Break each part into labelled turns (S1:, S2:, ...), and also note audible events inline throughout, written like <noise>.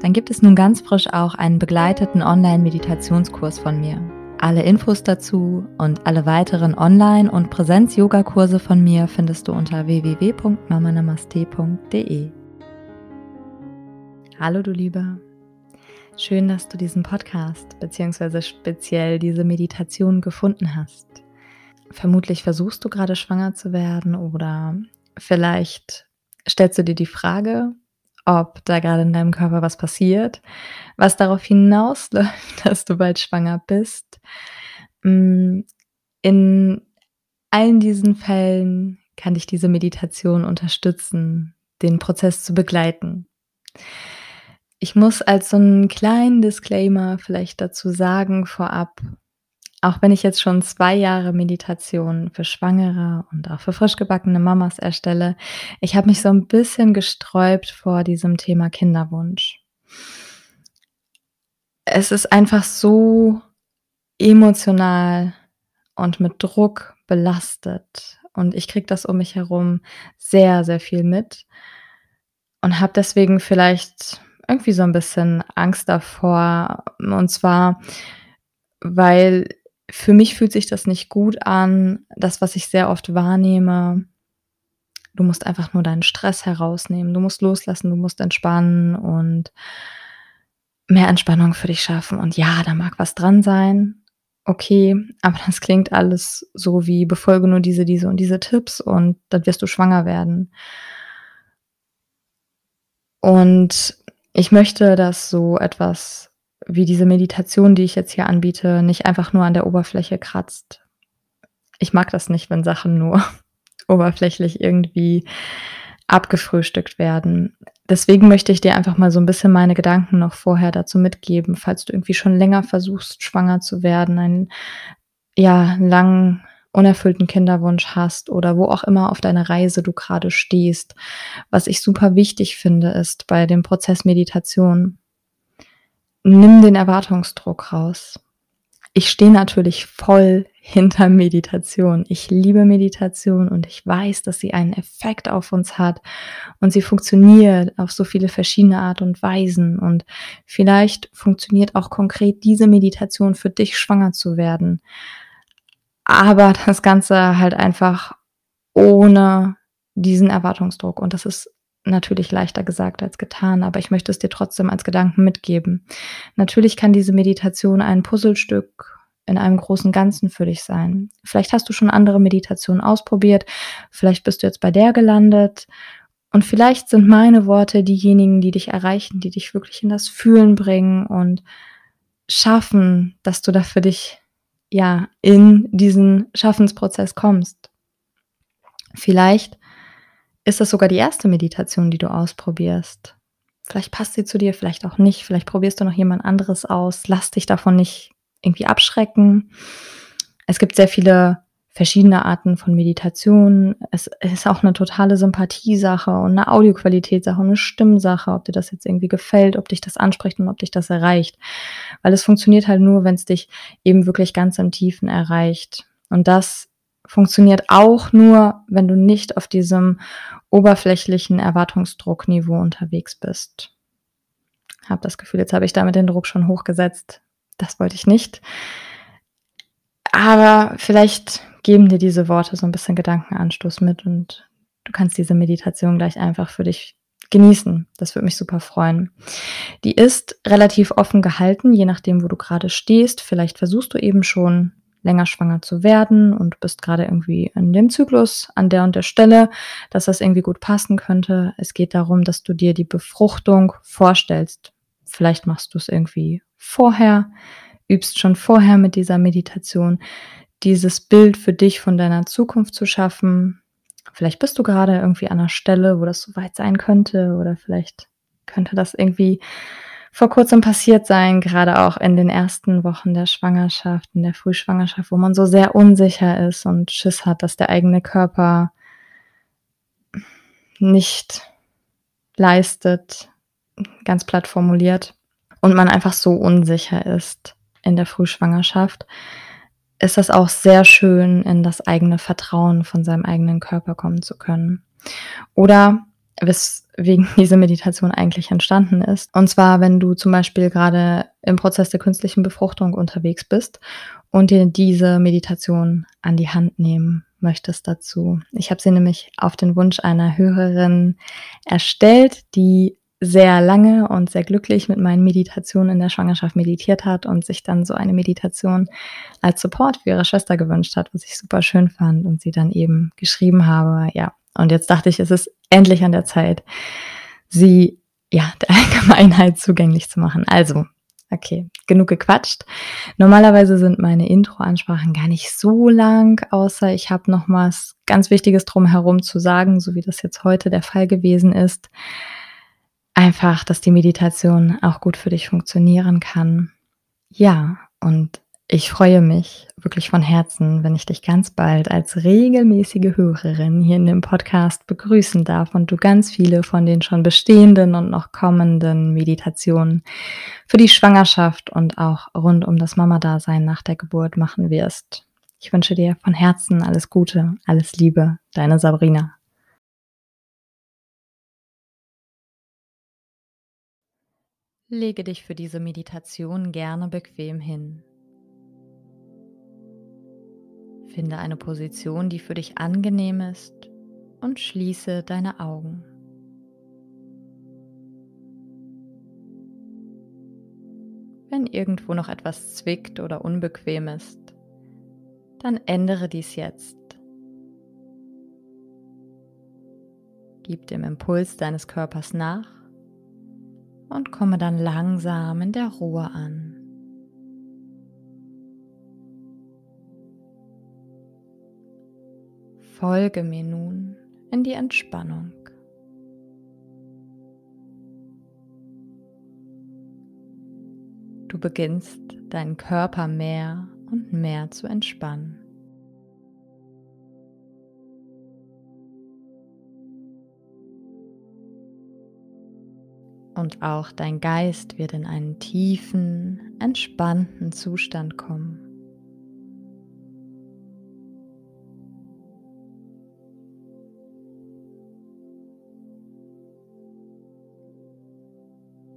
S1: dann gibt es nun ganz frisch auch einen begleiteten Online-Meditationskurs von mir. Alle Infos dazu und alle weiteren Online- und Präsenz-Yoga-Kurse von mir findest du unter www.mamanamaste.de. Hallo du Lieber. Schön, dass du diesen Podcast bzw. speziell diese Meditation gefunden hast. Vermutlich versuchst du gerade schwanger zu werden oder vielleicht stellst du dir die Frage, ob da gerade in deinem Körper was passiert, was darauf hinausläuft, <laughs> dass du bald schwanger bist. Mm, in allen diesen Fällen kann dich diese Meditation unterstützen, den Prozess zu begleiten. Ich muss als so einen kleinen Disclaimer vielleicht dazu sagen vorab, auch wenn ich jetzt schon zwei Jahre Meditation für Schwangere und auch für frisch gebackene Mamas erstelle, ich habe mich so ein bisschen gesträubt vor diesem Thema Kinderwunsch. Es ist einfach so emotional und mit Druck belastet. Und ich kriege das um mich herum sehr, sehr viel mit und habe deswegen vielleicht irgendwie so ein bisschen Angst davor. Und zwar, weil für mich fühlt sich das nicht gut an. Das, was ich sehr oft wahrnehme, du musst einfach nur deinen Stress herausnehmen. Du musst loslassen, du musst entspannen und mehr Entspannung für dich schaffen. Und ja, da mag was dran sein. Okay, aber das klingt alles so wie befolge nur diese, diese und diese Tipps und dann wirst du schwanger werden. Und ich möchte, dass so etwas wie diese Meditation, die ich jetzt hier anbiete, nicht einfach nur an der Oberfläche kratzt. Ich mag das nicht, wenn Sachen nur <laughs> oberflächlich irgendwie abgefrühstückt werden. Deswegen möchte ich dir einfach mal so ein bisschen meine Gedanken noch vorher dazu mitgeben, falls du irgendwie schon länger versuchst, schwanger zu werden, einen ja langen unerfüllten Kinderwunsch hast oder wo auch immer auf deiner Reise du gerade stehst. Was ich super wichtig finde, ist bei dem Prozess Meditation, nimm den Erwartungsdruck raus. Ich stehe natürlich voll hinter Meditation. Ich liebe Meditation und ich weiß, dass sie einen Effekt auf uns hat und sie funktioniert auf so viele verschiedene Art und Weisen und vielleicht funktioniert auch konkret diese Meditation für dich schwanger zu werden. Aber das Ganze halt einfach ohne diesen Erwartungsdruck und das ist natürlich leichter gesagt als getan, aber ich möchte es dir trotzdem als Gedanken mitgeben. Natürlich kann diese Meditation ein Puzzlestück in einem großen Ganzen für dich sein. Vielleicht hast du schon andere Meditationen ausprobiert, vielleicht bist du jetzt bei der gelandet und vielleicht sind meine Worte diejenigen, die dich erreichen, die dich wirklich in das Fühlen bringen und schaffen, dass du da für dich ja in diesen Schaffensprozess kommst. Vielleicht ist das sogar die erste Meditation, die du ausprobierst. Vielleicht passt sie zu dir, vielleicht auch nicht. Vielleicht probierst du noch jemand anderes aus. Lass dich davon nicht irgendwie abschrecken. Es gibt sehr viele verschiedene Arten von Meditation. Es ist auch eine totale Sympathiesache und eine Audioqualitätssache und eine Stimmsache, ob dir das jetzt irgendwie gefällt, ob dich das anspricht und ob dich das erreicht. Weil es funktioniert halt nur, wenn es dich eben wirklich ganz im Tiefen erreicht. Und das funktioniert auch nur, wenn du nicht auf diesem oberflächlichen Erwartungsdruckniveau unterwegs bist. Hab das Gefühl, jetzt habe ich damit den Druck schon hochgesetzt. Das wollte ich nicht. Aber vielleicht geben dir diese Worte so ein bisschen Gedankenanstoß mit und du kannst diese Meditation gleich einfach für dich genießen. Das würde mich super freuen. Die ist relativ offen gehalten, je nachdem, wo du gerade stehst. Vielleicht versuchst du eben schon länger schwanger zu werden und bist gerade irgendwie in dem Zyklus an der und der Stelle, dass das irgendwie gut passen könnte. Es geht darum, dass du dir die Befruchtung vorstellst. Vielleicht machst du es irgendwie vorher, übst schon vorher mit dieser Meditation, dieses Bild für dich von deiner Zukunft zu schaffen. Vielleicht bist du gerade irgendwie an einer Stelle, wo das so weit sein könnte oder vielleicht könnte das irgendwie vor Kurzem passiert sein, gerade auch in den ersten Wochen der Schwangerschaft, in der Frühschwangerschaft, wo man so sehr unsicher ist und Schiss hat, dass der eigene Körper nicht leistet, ganz platt formuliert, und man einfach so unsicher ist in der Frühschwangerschaft, ist das auch sehr schön, in das eigene Vertrauen von seinem eigenen Körper kommen zu können. Oder weswegen <laughs> diese Meditation eigentlich entstanden ist. Und zwar, wenn du zum Beispiel gerade im Prozess der künstlichen Befruchtung unterwegs bist und dir diese Meditation an die Hand nehmen möchtest dazu. Ich habe sie nämlich auf den Wunsch einer Hörerin erstellt, die sehr lange und sehr glücklich mit meinen Meditationen in der Schwangerschaft meditiert hat und sich dann so eine Meditation als Support für ihre Schwester gewünscht hat, was ich super schön fand und sie dann eben geschrieben habe. Ja, und jetzt dachte ich, es ist endlich an der Zeit, sie ja <laughs> der Allgemeinheit zugänglich zu machen. Also, okay, genug gequatscht. Normalerweise sind meine Intro-Ansprachen gar nicht so lang, außer ich habe noch was ganz Wichtiges drumherum zu sagen, so wie das jetzt heute der Fall gewesen ist einfach, dass die Meditation auch gut für dich funktionieren kann. Ja, und ich freue mich wirklich von Herzen, wenn ich dich ganz bald als regelmäßige Hörerin hier in dem Podcast begrüßen darf und du ganz viele von den schon bestehenden und noch kommenden Meditationen für die Schwangerschaft und auch rund um das Mama-Dasein nach der Geburt machen wirst. Ich wünsche dir von Herzen alles Gute, alles Liebe, deine Sabrina. Lege dich für diese Meditation gerne bequem hin. Finde eine Position, die für dich angenehm ist und schließe deine Augen. Wenn irgendwo noch etwas zwickt oder unbequem ist, dann ändere dies jetzt. Gib dem Impuls deines Körpers nach und komme dann langsam in der Ruhe an. Folge mir nun in die Entspannung. Du beginnst deinen Körper mehr und mehr zu entspannen. und auch dein Geist wird in einen tiefen, entspannten Zustand kommen.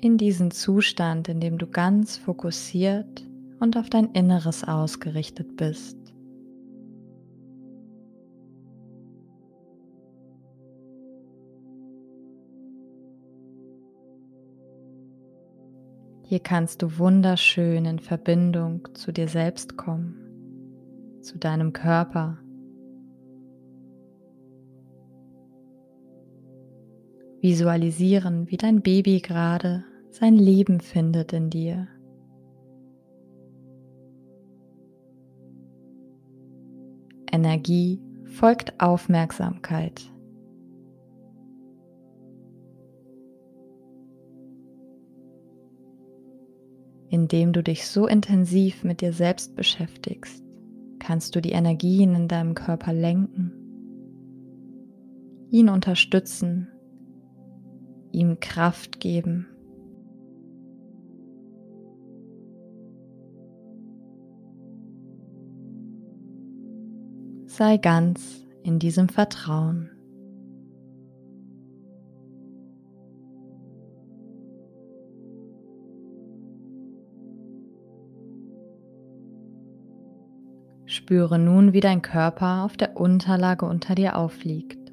S1: In diesen Zustand, in dem du ganz fokussiert und auf dein Inneres ausgerichtet bist. Hier kannst du wunderschön in Verbindung zu dir selbst kommen, zu deinem Körper. Visualisieren, wie dein Baby gerade sein Leben findet in dir. Energie folgt Aufmerksamkeit. Indem du dich so intensiv mit dir selbst beschäftigst, kannst du die Energien in deinem Körper lenken, ihn unterstützen, ihm Kraft geben. Sei ganz in diesem Vertrauen. Spüre nun, wie dein Körper auf der Unterlage unter dir aufliegt.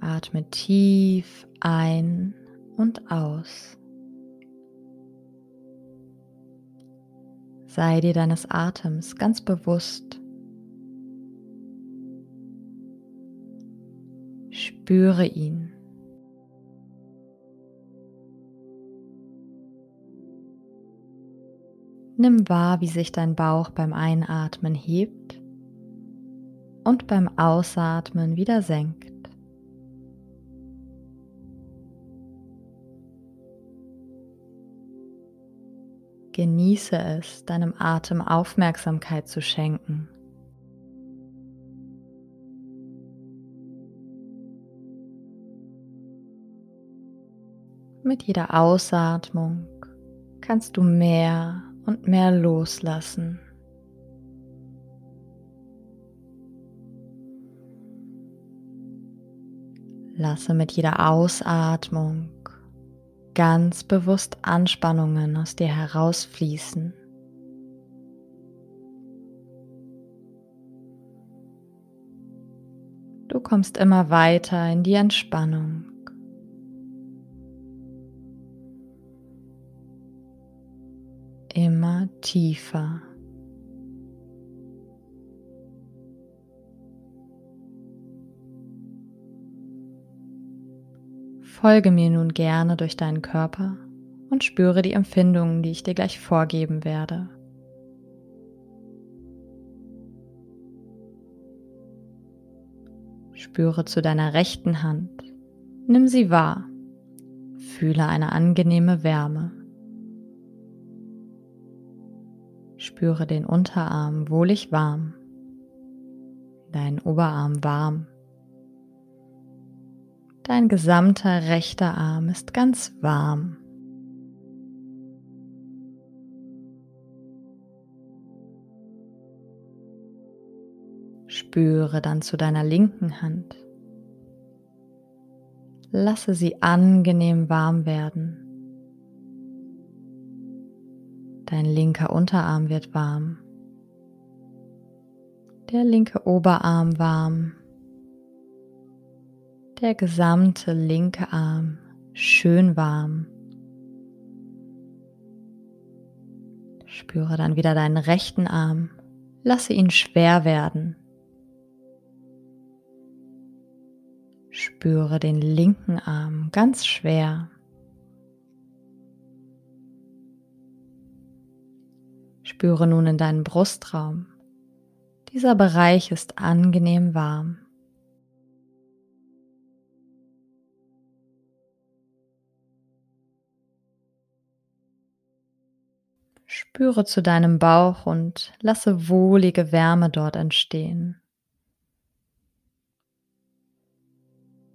S1: Atme tief ein und aus. Sei dir deines Atems ganz bewusst. Spüre ihn. Nimm wahr, wie sich dein Bauch beim Einatmen hebt und beim Ausatmen wieder senkt. Genieße es, deinem Atem Aufmerksamkeit zu schenken. Mit jeder Ausatmung kannst du mehr und mehr loslassen. Lasse mit jeder Ausatmung ganz bewusst Anspannungen aus dir herausfließen. Du kommst immer weiter in die Entspannung. Immer tiefer. Folge mir nun gerne durch deinen Körper und spüre die Empfindungen, die ich dir gleich vorgeben werde. Spüre zu deiner rechten Hand. Nimm sie wahr. Fühle eine angenehme Wärme. Spüre den Unterarm wohlig warm, deinen Oberarm warm Dein gesamter rechter Arm ist ganz warm. Spüre dann zu deiner linken Hand. Lasse sie angenehm warm werden. Dein linker Unterarm wird warm. Der linke Oberarm warm der gesamte linke Arm schön warm. Spüre dann wieder deinen rechten Arm. Lasse ihn schwer werden. Spüre den linken Arm ganz schwer. Spüre nun in deinen Brustraum. Dieser Bereich ist angenehm warm. Spüre zu deinem Bauch und lasse wohlige Wärme dort entstehen.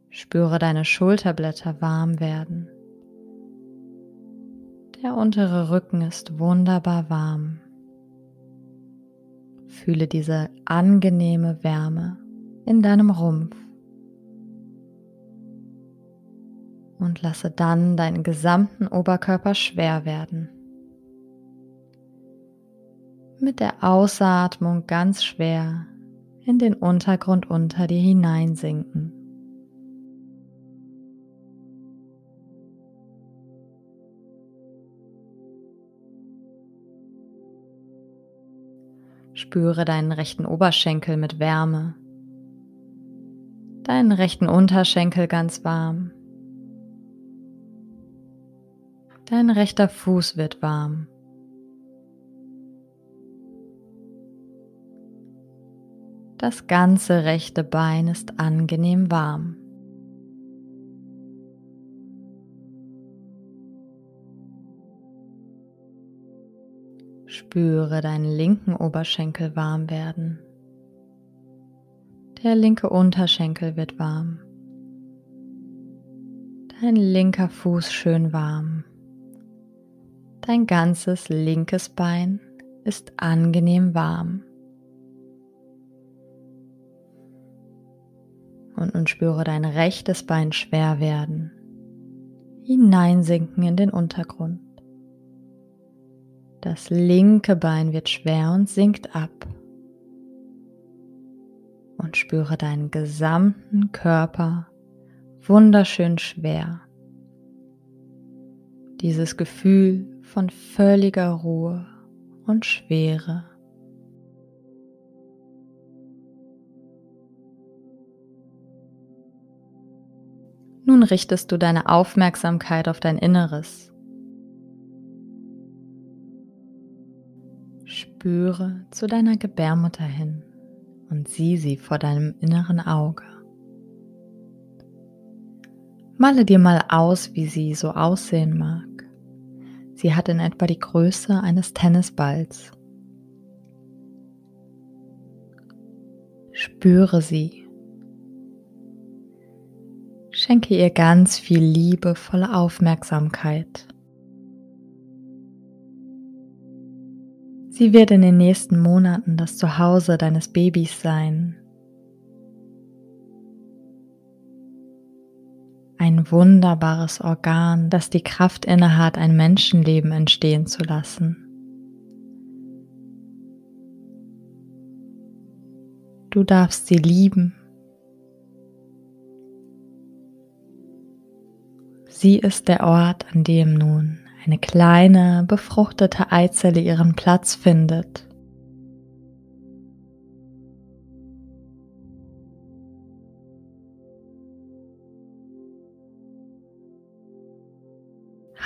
S1: Spüre deine Schulterblätter warm werden. Der untere Rücken ist wunderbar warm. Fühle diese angenehme Wärme in deinem Rumpf. Und lasse dann deinen gesamten Oberkörper schwer werden mit der Ausatmung ganz schwer in den Untergrund unter dir hineinsinken. Spüre deinen rechten Oberschenkel mit Wärme, deinen rechten Unterschenkel ganz warm, dein rechter Fuß wird warm. Das ganze rechte Bein ist angenehm warm. Spüre deinen linken Oberschenkel warm werden. Der linke Unterschenkel wird warm. Dein linker Fuß schön warm. Dein ganzes linkes Bein ist angenehm warm. Und nun spüre dein rechtes Bein schwer werden, hineinsinken in den Untergrund. Das linke Bein wird schwer und sinkt ab. Und spüre deinen gesamten Körper wunderschön schwer. Dieses Gefühl von völliger Ruhe und Schwere. Nun richtest du deine Aufmerksamkeit auf dein Inneres. Spüre zu deiner Gebärmutter hin und sieh sie vor deinem inneren Auge. Male dir mal aus, wie sie so aussehen mag. Sie hat in etwa die Größe eines Tennisballs. Spüre sie. Schenke ihr ganz viel liebevolle Aufmerksamkeit. Sie wird in den nächsten Monaten das Zuhause deines Babys sein. Ein wunderbares Organ, das die Kraft innehat, ein Menschenleben entstehen zu lassen. Du darfst sie lieben. Sie ist der Ort, an dem nun eine kleine befruchtete Eizelle ihren Platz findet.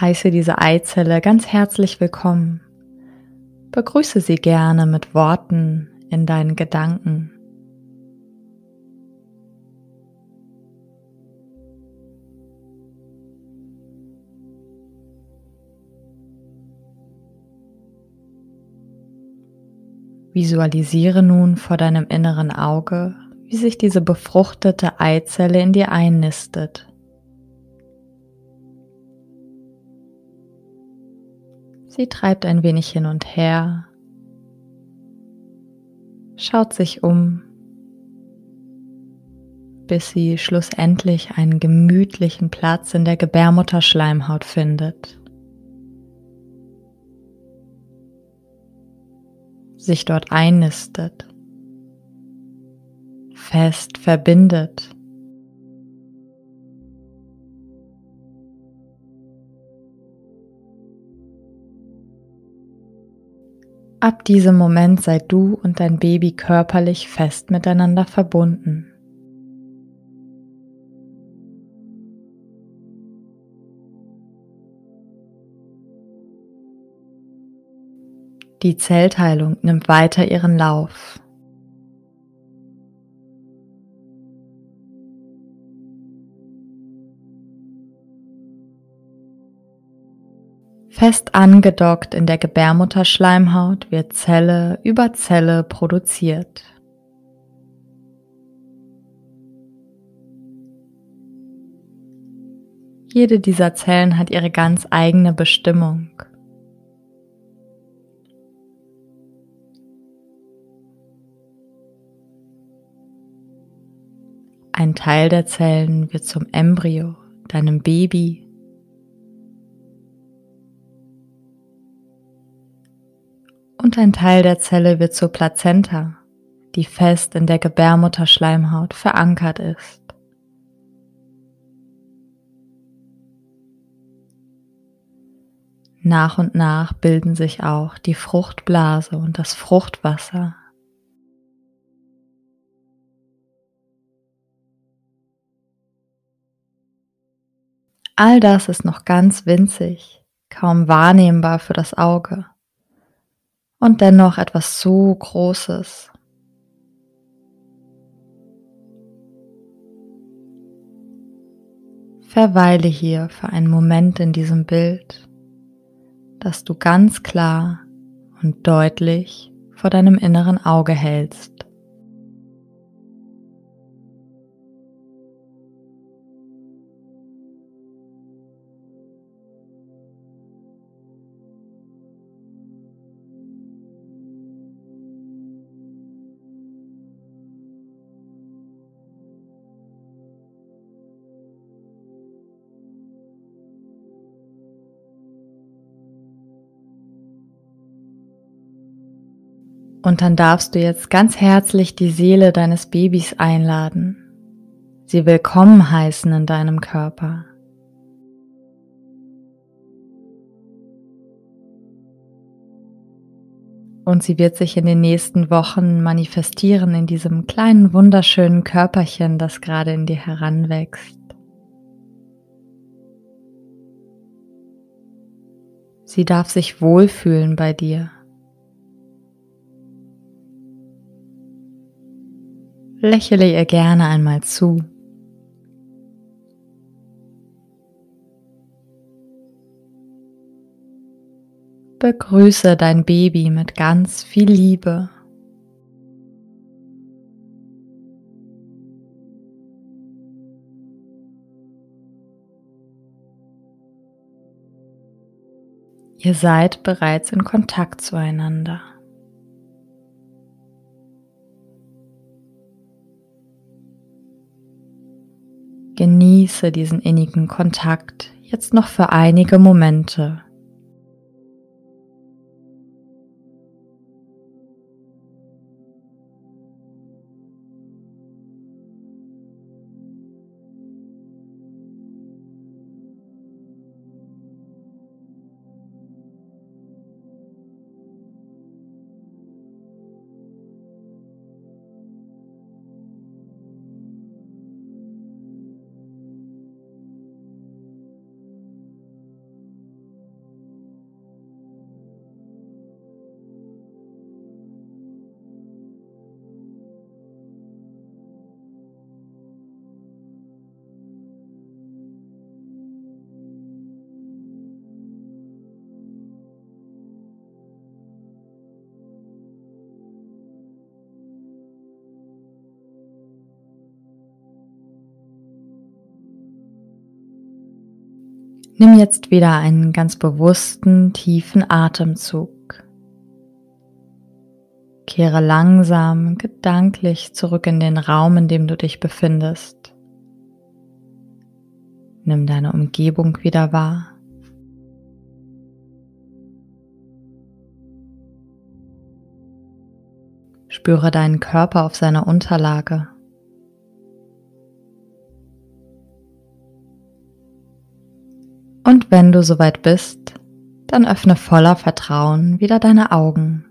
S1: Heiße diese Eizelle ganz herzlich willkommen. Begrüße sie gerne mit Worten in deinen Gedanken. Visualisiere nun vor deinem inneren Auge, wie sich diese befruchtete Eizelle in dir einnistet. Sie treibt ein wenig hin und her, schaut sich um, bis sie schlussendlich einen gemütlichen Platz in der Gebärmutterschleimhaut findet. Sich dort einnistet, fest verbindet. Ab diesem Moment seid du und dein Baby körperlich fest miteinander verbunden. Die Zellteilung nimmt weiter ihren Lauf. Fest angedockt in der Gebärmutterschleimhaut wird Zelle über Zelle produziert. Jede dieser Zellen hat ihre ganz eigene Bestimmung. Ein Teil der Zellen wird zum Embryo, deinem Baby. Und ein Teil der Zelle wird zur Plazenta, die fest in der Gebärmutterschleimhaut verankert ist. Nach und nach bilden sich auch die Fruchtblase und das Fruchtwasser All das ist noch ganz winzig, kaum wahrnehmbar für das Auge und dennoch etwas so Großes. Verweile hier für einen Moment in diesem Bild, das du ganz klar und deutlich vor deinem inneren Auge hältst. Und dann darfst du jetzt ganz herzlich die Seele deines Babys einladen, sie willkommen heißen in deinem Körper. Und sie wird sich in den nächsten Wochen manifestieren in diesem kleinen, wunderschönen Körperchen, das gerade in dir heranwächst. Sie darf sich wohlfühlen bei dir. Lächele ihr gerne einmal zu. begrüße dein Baby mit ganz viel Liebe. Ihr seid bereits in Kontakt zueinander. Genieße diesen innigen Kontakt jetzt noch für einige Momente. Nimm jetzt wieder einen ganz bewussten, tiefen Atemzug. Kehre langsam gedanklich zurück in den Raum, in dem du dich befindest. Nimm deine Umgebung wieder wahr. Spüre deinen Körper auf seiner Unterlage. Wenn du soweit bist, dann öffne voller Vertrauen wieder deine Augen.